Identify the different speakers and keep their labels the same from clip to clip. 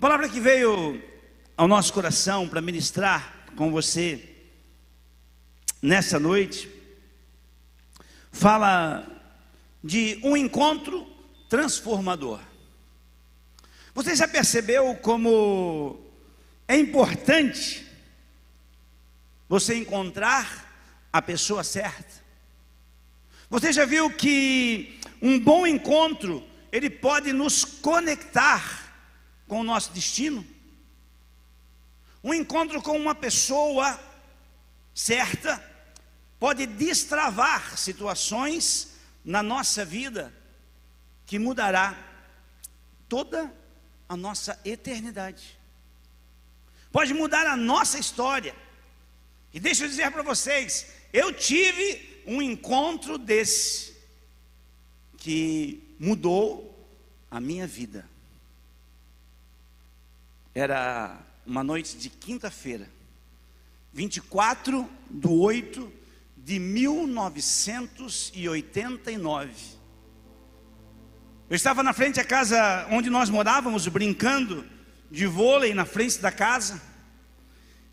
Speaker 1: palavra que veio ao nosso coração para ministrar com você nessa noite fala de um encontro transformador. Você já percebeu como é importante você encontrar a pessoa certa? Você já viu que um bom encontro ele pode nos conectar com o nosso destino? Um encontro com uma pessoa certa pode destravar situações na nossa vida que mudará toda a nossa eternidade. Pode mudar a nossa história. E deixa eu dizer para vocês, eu tive um encontro desse que mudou a minha vida. Era uma noite de quinta-feira, 24 de 8 de 1989. Eu estava na frente da casa onde nós morávamos, brincando de vôlei na frente da casa.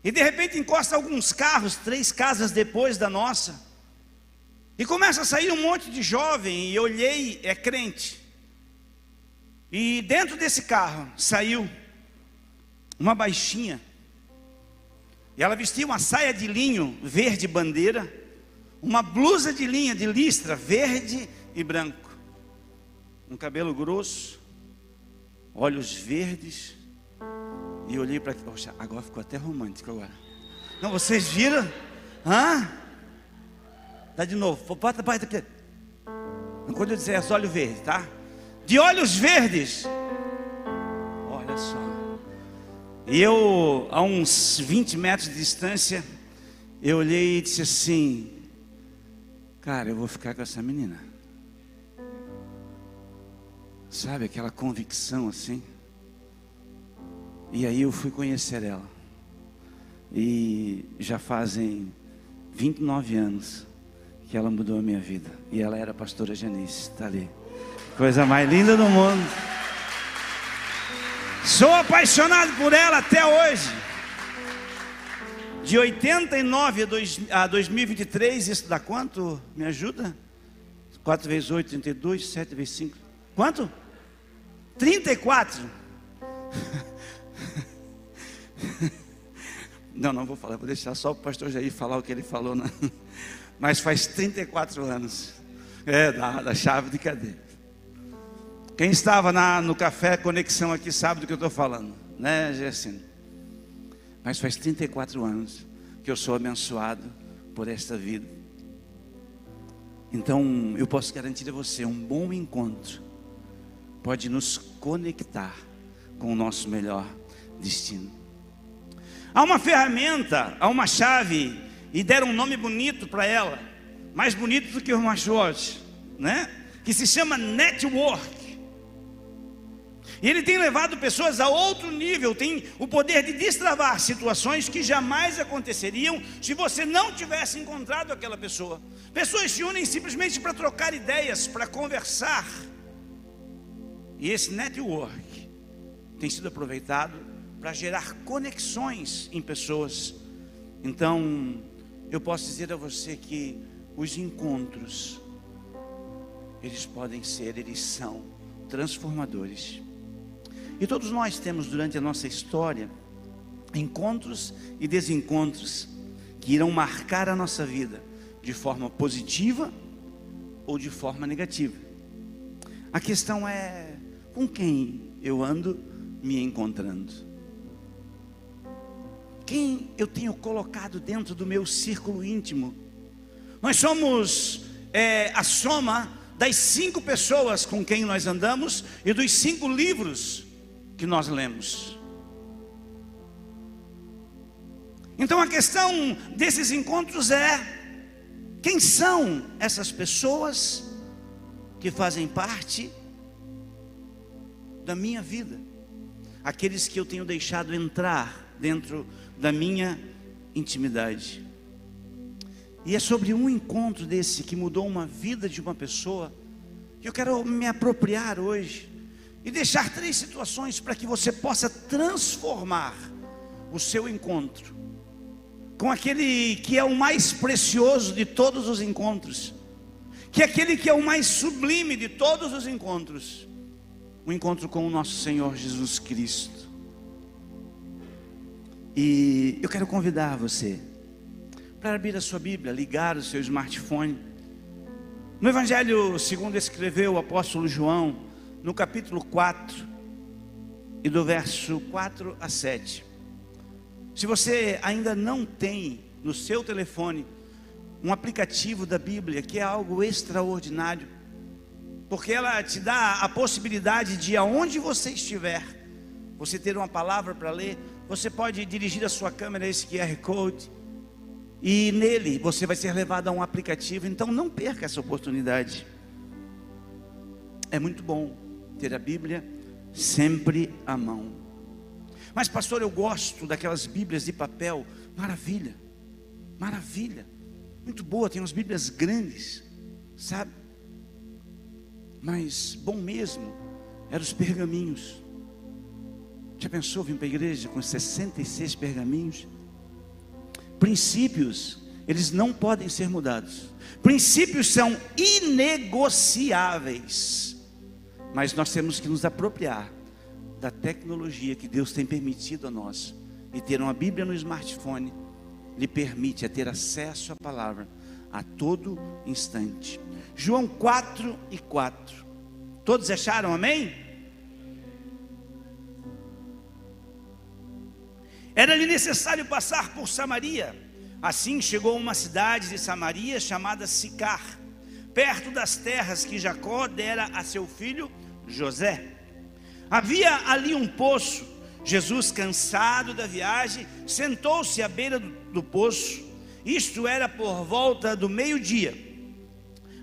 Speaker 1: E de repente encosta alguns carros, três casas depois da nossa. E começa a sair um monte de jovem, e olhei, é crente. E dentro desse carro saiu uma baixinha. E ela vestia uma saia de linho verde bandeira, uma blusa de linha de listra verde e branco, um cabelo grosso, olhos verdes. E olhei para poxa, agora ficou até romântico agora. Não, vocês viram? Hã? Dá de novo. Bota, bota aqui. Quando eu disser é olho verde, tá? De olhos verdes. Olha só. E eu, a uns 20 metros de distância, eu olhei e disse assim: Cara, eu vou ficar com essa menina. Sabe aquela convicção assim? E aí eu fui conhecer ela. E já fazem 29 anos que ela mudou a minha vida. E ela era a pastora Janice, está ali. Coisa mais linda do mundo. Sou apaixonado por ela até hoje. De 89 a 2023, isso dá quanto? Me ajuda? 4 vezes 8, 32, 7 vezes 5. Quanto? 34. Não, não vou falar, vou deixar só o pastor Jair falar o que ele falou. Né? Mas faz 34 anos. É, da, da chave de cadeia. Quem estava na, no café Conexão aqui sabe do que eu estou falando, né, Gercino? Mas faz 34 anos que eu sou abençoado por esta vida. Então, eu posso garantir a você: um bom encontro pode nos conectar com o nosso melhor destino. Há uma ferramenta, há uma chave, e deram um nome bonito para ela, mais bonito do que o machote, né? Que se chama network. E ele tem levado pessoas a outro nível, tem o poder de destravar situações que jamais aconteceriam se você não tivesse encontrado aquela pessoa. Pessoas se unem simplesmente para trocar ideias, para conversar. E esse network tem sido aproveitado para gerar conexões em pessoas. Então, eu posso dizer a você que os encontros, eles podem ser, eles são transformadores. E todos nós temos durante a nossa história encontros e desencontros que irão marcar a nossa vida de forma positiva ou de forma negativa. A questão é com quem eu ando me encontrando. Quem eu tenho colocado dentro do meu círculo íntimo? Nós somos é, a soma das cinco pessoas com quem nós andamos e dos cinco livros que nós lemos. Então a questão desses encontros é: quem são essas pessoas que fazem parte da minha vida? Aqueles que eu tenho deixado entrar dentro da minha intimidade. E é sobre um encontro desse que mudou uma vida de uma pessoa que eu quero me apropriar hoje e deixar três situações para que você possa transformar o seu encontro com aquele que é o mais precioso de todos os encontros, que é aquele que é o mais sublime de todos os encontros, o encontro com o nosso Senhor Jesus Cristo. E eu quero convidar você para abrir a sua Bíblia, ligar o seu smartphone. No Evangelho, segundo escreveu o apóstolo João, no capítulo 4, e do verso 4 a 7. Se você ainda não tem no seu telefone um aplicativo da Bíblia, que é algo extraordinário, porque ela te dá a possibilidade de, aonde você estiver, você ter uma palavra para ler, você pode dirigir a sua câmera esse QR Code, e nele você vai ser levado a um aplicativo, então não perca essa oportunidade. É muito bom ter a Bíblia sempre à mão. Mas, pastor, eu gosto daquelas Bíblias de papel. Maravilha, maravilha. Muito boa, tem umas Bíblias grandes, sabe? Mas bom mesmo eram os pergaminhos. Já pensou vir para a igreja com 66 pergaminhos? Princípios, eles não podem ser mudados. Princípios são inegociáveis. Mas nós temos que nos apropriar da tecnologia que Deus tem permitido a nós. E ter uma Bíblia no smartphone lhe permite ter acesso à palavra a todo instante. João 4 e 4. Todos acharam amém? Era-lhe necessário passar por Samaria. Assim chegou a uma cidade de Samaria chamada Sicar, perto das terras que Jacó dera a seu filho José. Havia ali um poço. Jesus, cansado da viagem, sentou-se à beira do, do poço. Isto era por volta do meio-dia.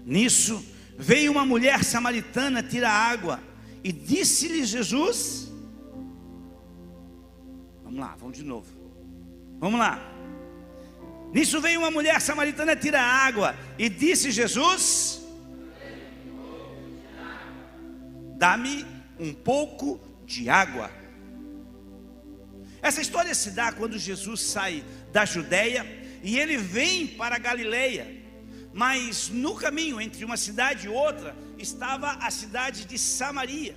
Speaker 1: Nisso veio uma mulher samaritana tirar água e disse-lhe Jesus: Vamos lá, vamos de novo. Vamos lá. Nisso veio uma mulher samaritana tirar água e disse Jesus: Dá-me um pouco de água. Essa história se dá quando Jesus sai da Judéia e ele vem para a Galileia. Mas no caminho entre uma cidade e outra estava a cidade de Samaria.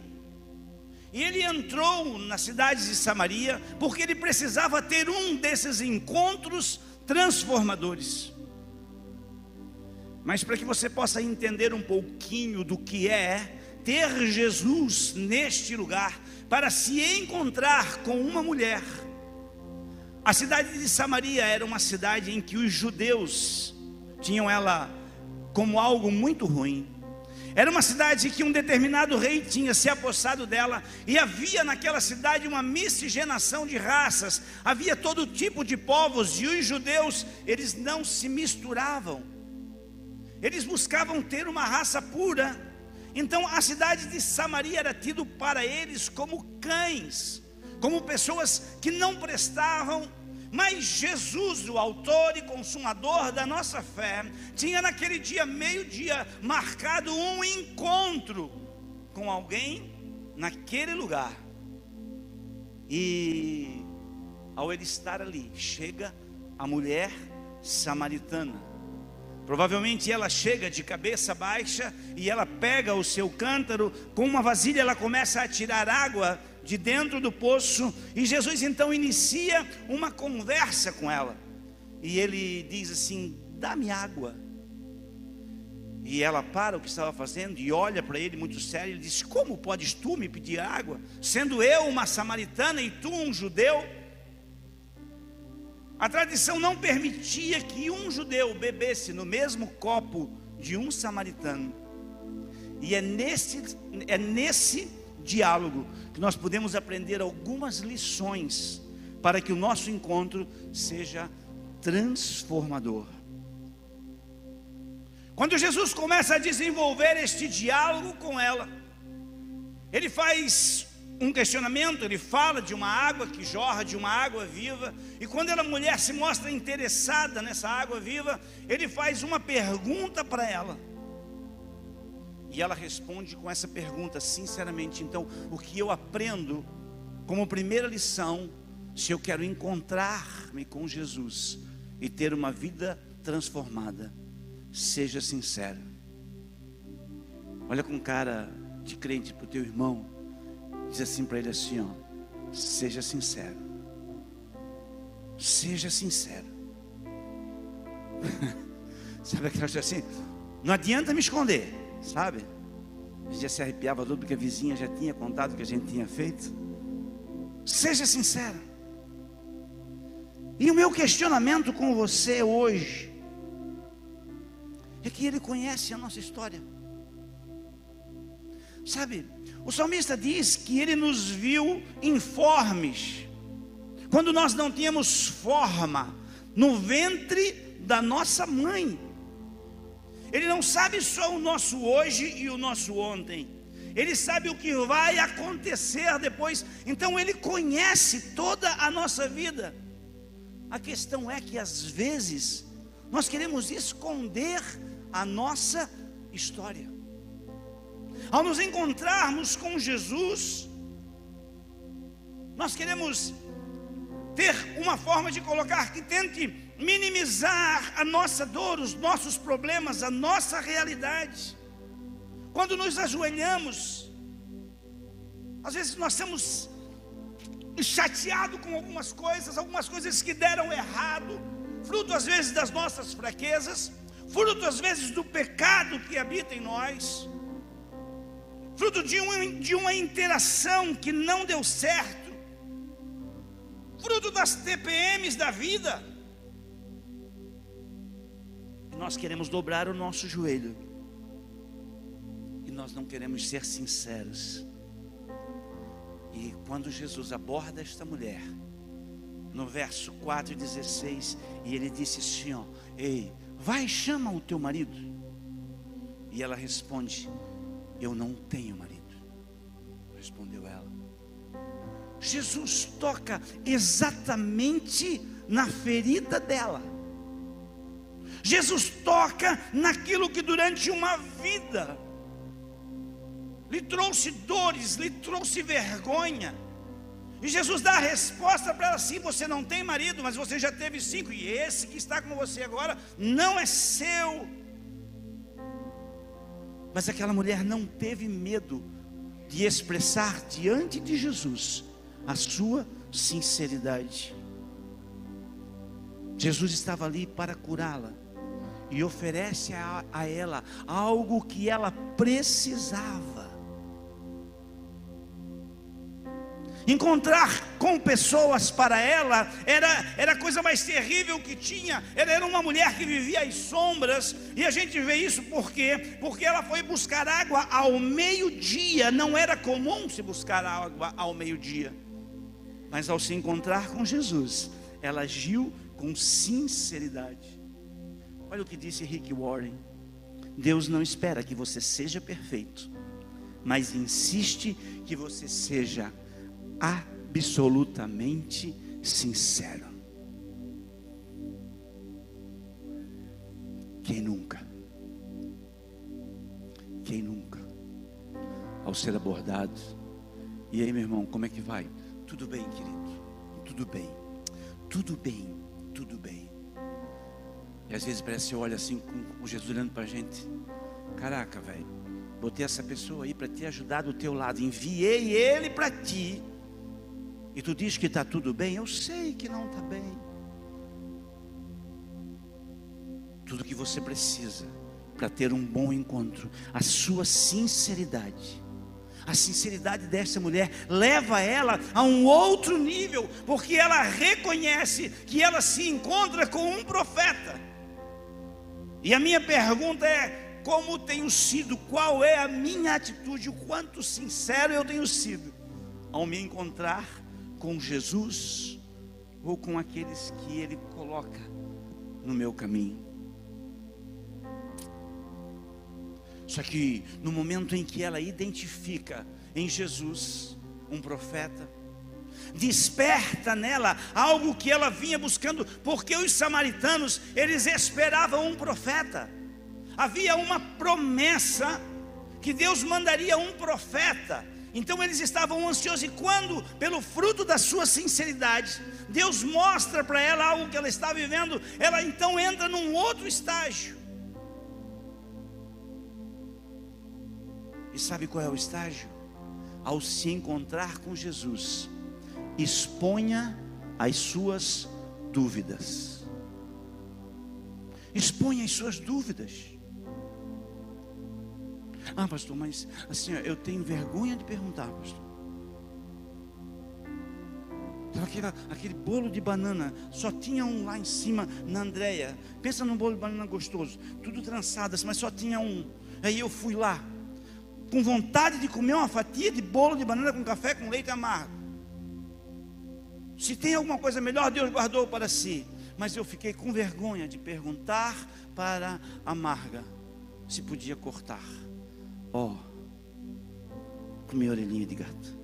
Speaker 1: E ele entrou na cidade de Samaria porque ele precisava ter um desses encontros transformadores. Mas para que você possa entender um pouquinho do que é ter Jesus neste lugar para se encontrar com uma mulher. A cidade de Samaria era uma cidade em que os judeus tinham ela como algo muito ruim. Era uma cidade que um determinado rei tinha se apossado dela, e havia naquela cidade uma miscigenação de raças, havia todo tipo de povos, e os judeus, eles não se misturavam, eles buscavam ter uma raça pura, então a cidade de Samaria era tido para eles como cães, como pessoas que não prestavam mas Jesus, o autor e consumador da nossa fé, tinha naquele dia, meio-dia, marcado um encontro com alguém naquele lugar. E ao ele estar ali, chega a mulher samaritana. Provavelmente ela chega de cabeça baixa e ela pega o seu cântaro, com uma vasilha ela começa a tirar água de dentro do poço, e Jesus então inicia uma conversa com ela. E ele diz assim: "Dá-me água". E ela para o que estava fazendo e olha para ele muito sério e diz: Como podes tu me pedir água, sendo eu uma samaritana e tu um judeu? A tradição não permitia que um judeu bebesse no mesmo copo de um samaritano. E é nesse, é nesse diálogo que nós podemos aprender algumas lições para que o nosso encontro seja transformador. Quando Jesus começa a desenvolver este diálogo com ela, ele faz um questionamento, ele fala de uma água que jorra, de uma água viva, e quando a mulher se mostra interessada nessa água viva, ele faz uma pergunta para ela. E ela responde com essa pergunta, sinceramente: então, o que eu aprendo como primeira lição, se eu quero encontrar-me com Jesus e ter uma vida transformada, seja sincero. Olha com cara de crente para o teu irmão, diz assim para ele assim: ó, seja sincero. Seja sincero. sabe aquela coisa assim? Não adianta me esconder, sabe? A gente já se arrepiava tudo porque a vizinha já tinha contado o que a gente tinha feito. Seja sincero. E o meu questionamento com você hoje é que ele conhece a nossa história. Sabe, o salmista diz que ele nos viu informes, quando nós não tínhamos forma, no ventre da nossa mãe. Ele não sabe só o nosso hoje e o nosso ontem, ele sabe o que vai acontecer depois, então ele conhece toda a nossa vida. A questão é que às vezes nós queremos esconder a nossa história. Ao nos encontrarmos com Jesus, nós queremos ter uma forma de colocar que tente minimizar a nossa dor, os nossos problemas, a nossa realidade. Quando nos ajoelhamos, às vezes nós estamos chateados com algumas coisas, algumas coisas que deram errado, fruto às vezes das nossas fraquezas, fruto às vezes do pecado que habita em nós fruto de uma, de uma interação que não deu certo, fruto das TPMs da vida. E nós queremos dobrar o nosso joelho, e nós não queremos ser sinceros. E quando Jesus aborda esta mulher, no verso 4 e 16, e ele disse assim: ó, Ei, vai chama o teu marido. E ela responde: eu não tenho marido, respondeu ela. Jesus toca exatamente na ferida dela. Jesus toca naquilo que durante uma vida lhe trouxe dores, lhe trouxe vergonha. E Jesus dá a resposta para ela assim: você não tem marido, mas você já teve cinco, e esse que está com você agora não é seu. Mas aquela mulher não teve medo de expressar diante de Jesus a sua sinceridade. Jesus estava ali para curá-la e oferece a, a ela algo que ela precisava. Encontrar com pessoas para ela era, era a coisa mais terrível que tinha. Ela era uma mulher que vivia às sombras, e a gente vê isso por quê? Porque ela foi buscar água ao meio-dia. Não era comum se buscar água ao meio-dia, mas ao se encontrar com Jesus, ela agiu com sinceridade. Olha o que disse Rick Warren: Deus não espera que você seja perfeito, mas insiste que você seja absolutamente sincero. Quem nunca? Quem nunca? Ao ser abordado, e aí, meu irmão, como é que vai? Tudo bem, querido? Tudo bem, tudo bem. E às vezes parece que olha assim com Jesus olhando para a gente. Caraca, velho, botei essa pessoa aí para te ajudar do teu lado, enviei ele para ti e tu diz que está tudo bem, eu sei que não está bem. Tudo que você precisa para ter um bom encontro, a sua sinceridade. A sinceridade dessa mulher leva ela a um outro nível, porque ela reconhece que ela se encontra com um profeta. E a minha pergunta é: como tenho sido? Qual é a minha atitude? O quanto sincero eu tenho sido ao me encontrar com Jesus ou com aqueles que Ele coloca no meu caminho. Só que no momento em que ela identifica em Jesus um profeta, desperta nela algo que ela vinha buscando, porque os samaritanos, eles esperavam um profeta. Havia uma promessa que Deus mandaria um profeta. Então eles estavam ansiosos, e quando, pelo fruto da sua sinceridade, Deus mostra para ela algo que ela está vivendo, ela então entra num outro estágio. E sabe qual é o estágio? Ao se encontrar com Jesus, exponha as suas dúvidas. Exponha as suas dúvidas. Ah, pastor, mas assim, eu tenho vergonha de perguntar, pastor. Aquele, bolo de banana, só tinha um lá em cima na Andréia. Pensa num bolo de banana gostoso, tudo trançado, assim, mas só tinha um. Aí eu fui lá, com vontade de comer uma fatia de bolo de banana com café com leite amargo. Se tem alguma coisa melhor, Deus guardou para si. Mas eu fiquei com vergonha de perguntar para a Marga se podia cortar. Ó, oh, com minha orelhinha de gato.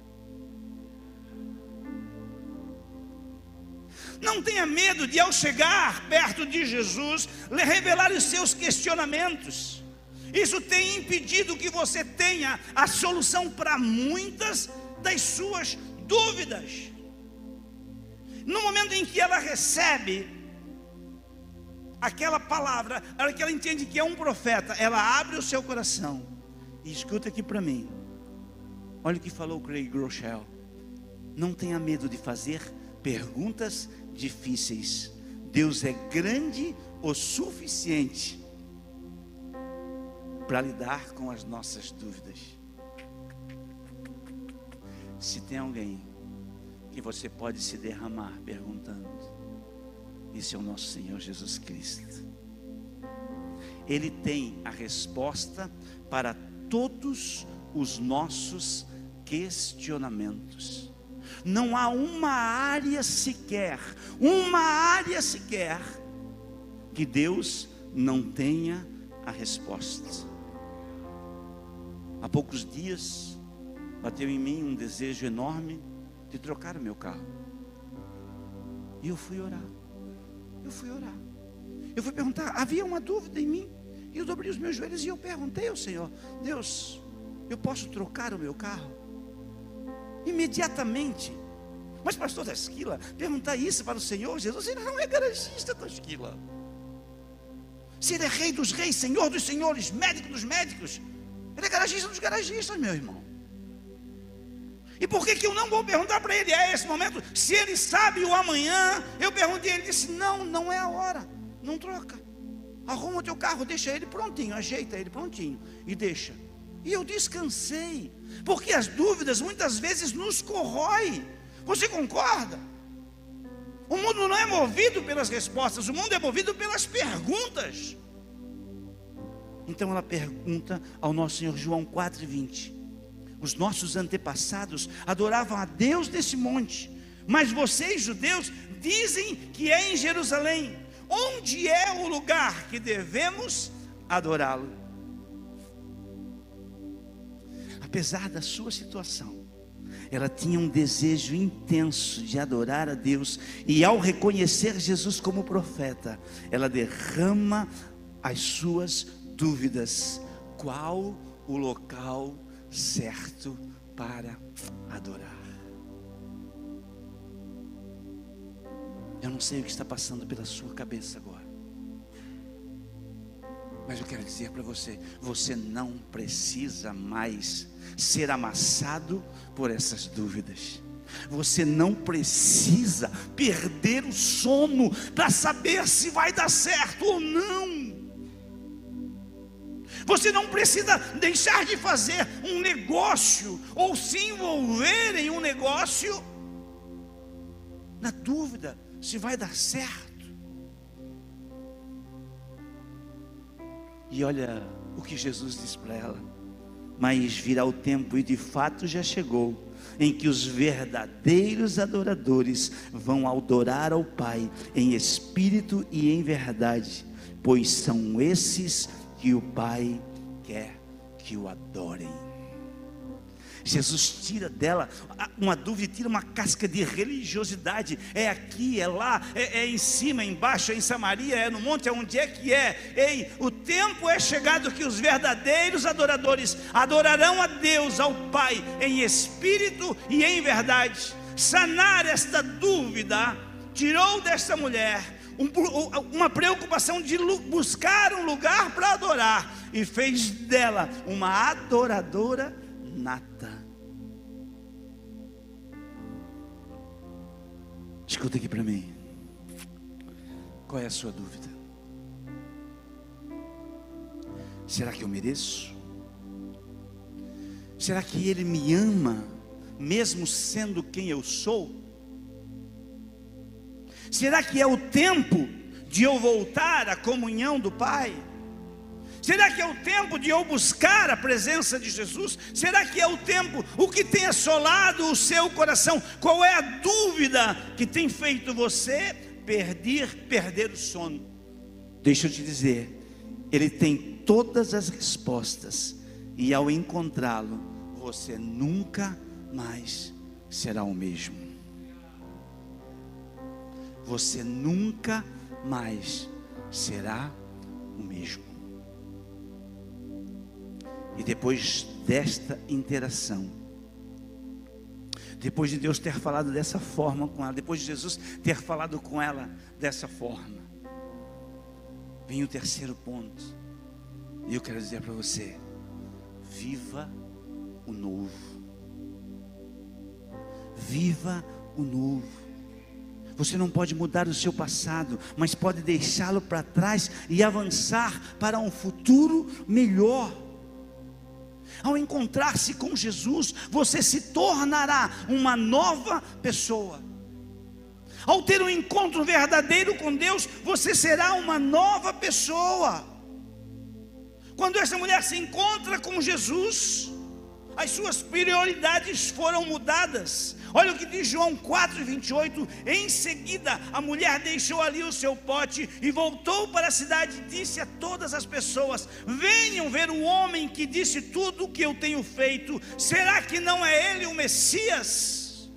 Speaker 1: Não tenha medo de, ao chegar perto de Jesus, lhe revelar os seus questionamentos. Isso tem impedido que você tenha a solução para muitas das suas dúvidas. No momento em que ela recebe aquela palavra, ela que ela entende que é um profeta, ela abre o seu coração e escuta aqui para mim. Olha o que falou Craig Groeschel. Não tenha medo de fazer perguntas difíceis. Deus é grande o suficiente para lidar com as nossas dúvidas. Se tem alguém que você pode se derramar perguntando, esse é o nosso Senhor Jesus Cristo. Ele tem a resposta para todos os nossos questionamentos. Não há uma área sequer, uma área sequer, que Deus não tenha a resposta. Há poucos dias, bateu em mim um desejo enorme trocar o meu carro. E eu fui orar. Eu fui orar. Eu fui perguntar, havia uma dúvida em mim. E eu dobrei os meus joelhos e eu perguntei ao Senhor: Deus, eu posso trocar o meu carro? Imediatamente. Mas, pastor da esquila, perguntar isso para o Senhor Jesus, ele não é garagista da esquila. Se ele é rei dos reis, senhor dos senhores, médico dos médicos, ele é garagista dos garagistas, meu irmão. E por que, que eu não vou perguntar para ele a esse momento? Se ele sabe o amanhã, eu perguntei, ele disse: Não, não é a hora, não troca. Arruma o teu carro, deixa ele prontinho, ajeita ele prontinho e deixa. E eu descansei, porque as dúvidas muitas vezes nos corroem. Você concorda? O mundo não é movido pelas respostas, o mundo é movido pelas perguntas. Então ela pergunta ao nosso Senhor João 4,20: Os nossos antepassados adoravam a Deus desse monte, mas vocês, judeus, dizem que é em Jerusalém. Onde é o lugar que devemos adorá-lo? Apesar da sua situação, ela tinha um desejo intenso de adorar a Deus, e ao reconhecer Jesus como profeta, ela derrama as suas dúvidas: qual o local certo para adorar? Eu não sei o que está passando pela sua cabeça agora. Mas eu quero dizer para você: você não precisa mais ser amassado por essas dúvidas. Você não precisa perder o sono para saber se vai dar certo ou não. Você não precisa deixar de fazer um negócio ou se envolver em um negócio na dúvida se vai dar certo. E olha o que Jesus diz para ela: Mas virá o tempo, e de fato já chegou, em que os verdadeiros adoradores vão adorar ao Pai em espírito e em verdade, pois são esses que o Pai quer que o adorem. Jesus tira dela uma dúvida, tira uma casca de religiosidade. É aqui, é lá, é, é, em cima, é embaixo, é em Samaria, é no monte, é onde é que é. Ei, o tempo é chegado que os verdadeiros adoradores adorarão a Deus, ao Pai, em espírito e em verdade. Sanar esta dúvida tirou desta mulher uma preocupação de buscar um lugar para adorar e fez dela uma adoradora nata. Escuta aqui para mim. Qual é a sua dúvida? Será que eu mereço? Será que Ele me ama, mesmo sendo quem eu sou? Será que é o tempo de eu voltar à comunhão do Pai? Será que é o tempo de eu buscar a presença de Jesus? Será que é o tempo, o que tem assolado o seu coração? Qual é a dúvida que tem feito você perder, perder o sono? Deixa eu te dizer, ele tem todas as respostas, e ao encontrá-lo, você nunca mais será o mesmo. Você nunca mais será o mesmo. E depois desta interação, depois de Deus ter falado dessa forma com ela, depois de Jesus ter falado com ela dessa forma, vem o terceiro ponto. E eu quero dizer para você: viva o novo. Viva o novo. Você não pode mudar o seu passado, mas pode deixá-lo para trás e avançar para um futuro melhor. Ao encontrar-se com Jesus, você se tornará uma nova pessoa. Ao ter um encontro verdadeiro com Deus, você será uma nova pessoa. Quando essa mulher se encontra com Jesus, as suas prioridades foram mudadas. Olha o que diz João 4,28. Em seguida, a mulher deixou ali o seu pote e voltou para a cidade e disse a todas as pessoas: Venham ver o homem que disse tudo o que eu tenho feito. Será que não é ele o Messias?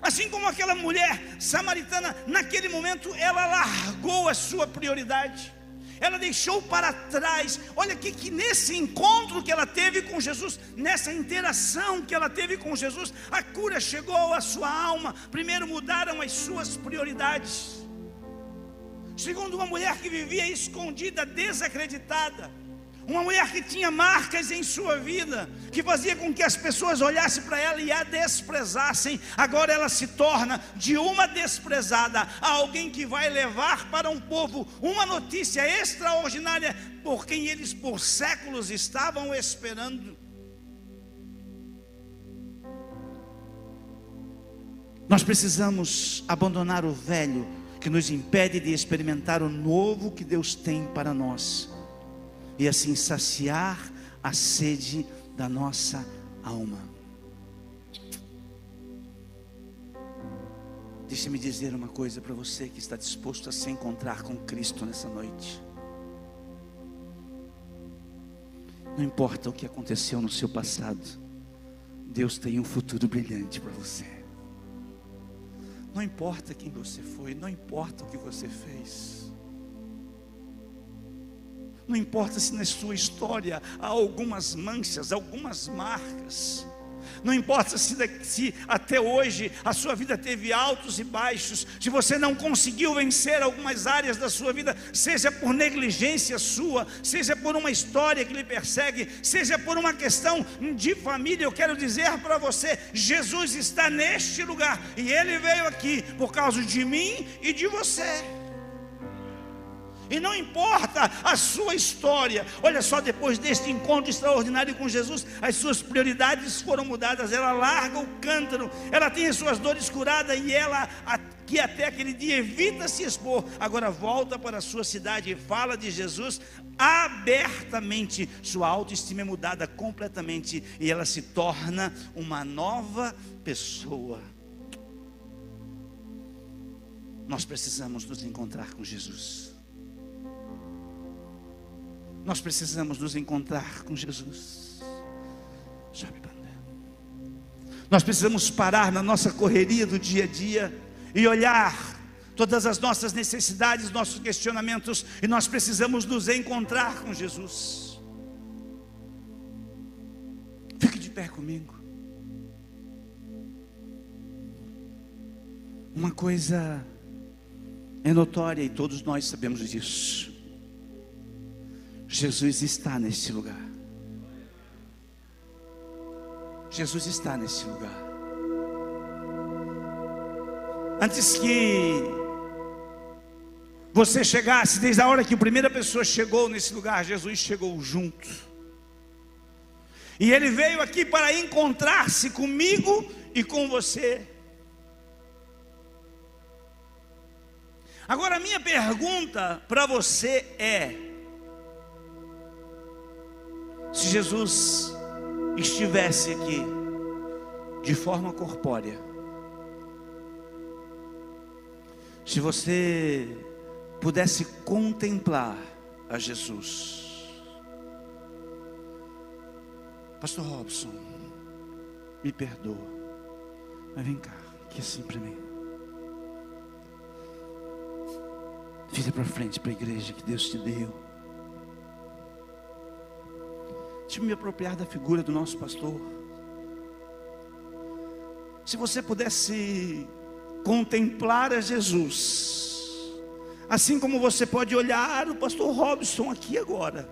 Speaker 1: Assim como aquela mulher samaritana, naquele momento ela largou a sua prioridade ela deixou para trás. Olha aqui que nesse encontro que ela teve com Jesus, nessa interação que ela teve com Jesus, a cura chegou à sua alma. Primeiro mudaram as suas prioridades. Segundo, uma mulher que vivia escondida, desacreditada. Uma mulher que tinha marcas em sua vida, que fazia com que as pessoas olhassem para ela e a desprezassem. Agora ela se torna de uma desprezada a alguém que vai levar para um povo uma notícia extraordinária por quem eles por séculos estavam esperando. Nós precisamos abandonar o velho que nos impede de experimentar o novo que Deus tem para nós e assim saciar a sede da nossa alma. Deixe-me dizer uma coisa para você que está disposto a se encontrar com Cristo nessa noite. Não importa o que aconteceu no seu passado, Deus tem um futuro brilhante para você. Não importa quem você foi, não importa o que você fez. Não importa se na sua história há algumas manchas, algumas marcas. Não importa se, se, até hoje a sua vida teve altos e baixos, se você não conseguiu vencer algumas áreas da sua vida, seja por negligência sua, seja por uma história que lhe persegue, seja por uma questão de família, eu quero dizer para você: Jesus está neste lugar e ele veio aqui por causa de mim e de você. E não importa a sua história, olha só, depois deste encontro extraordinário com Jesus, as suas prioridades foram mudadas. Ela larga o cântaro, ela tem as suas dores curadas e ela, que até aquele dia evita se expor, agora volta para a sua cidade e fala de Jesus abertamente. Sua autoestima é mudada completamente e ela se torna uma nova pessoa. Nós precisamos nos encontrar com Jesus. Nós precisamos nos encontrar com Jesus. Nós precisamos parar na nossa correria do dia a dia e olhar todas as nossas necessidades, nossos questionamentos, e nós precisamos nos encontrar com Jesus. Fique de pé comigo. Uma coisa é notória e todos nós sabemos disso. Jesus está neste lugar. Jesus está neste lugar. Antes que você chegasse, desde a hora que a primeira pessoa chegou nesse lugar, Jesus chegou junto. E ele veio aqui para encontrar-se comigo e com você. Agora, a minha pergunta para você é: se Jesus estivesse aqui de forma corpórea, se você pudesse contemplar a Jesus. Pastor Robson, me perdoa, mas vem cá, aqui assim para mim. Vira para frente para a igreja que Deus te deu. Deixa eu me apropriar da figura do nosso pastor. Se você pudesse contemplar a Jesus, Assim como você pode olhar o pastor Robson aqui agora.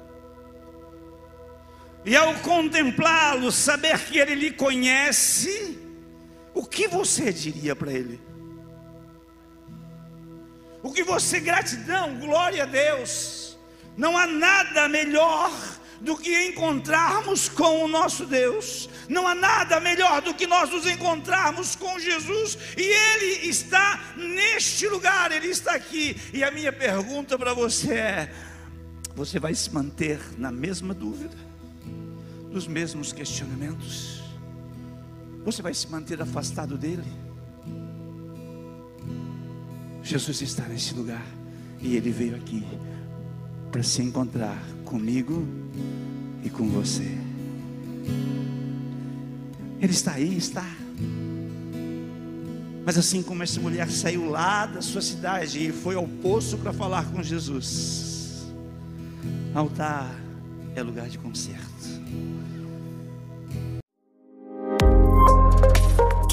Speaker 1: E ao contemplá-lo, saber que ele lhe conhece, o que você diria para ele? O que você, gratidão, glória a Deus. Não há nada melhor do que encontrarmos com o nosso Deus. Não há nada melhor do que nós nos encontrarmos com Jesus, e Ele está neste lugar, Ele está aqui. E a minha pergunta para você é: você vai se manter na mesma dúvida, nos mesmos questionamentos? Você vai se manter afastado dele? Jesus está neste lugar e ele veio aqui para se encontrar comigo e com você. Ele está aí, está. Mas assim como essa mulher saiu lá da sua cidade e foi ao poço para falar com Jesus, altar é lugar de conserto.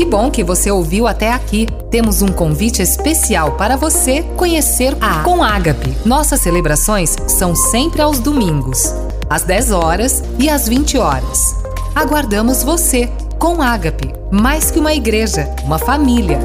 Speaker 2: Que bom que você ouviu até aqui. Temos um convite especial para você conhecer a Com Ágape. Nossas celebrações são sempre aos domingos, às 10 horas e às 20 horas. Aguardamos você com Ágape, mais que uma igreja, uma família.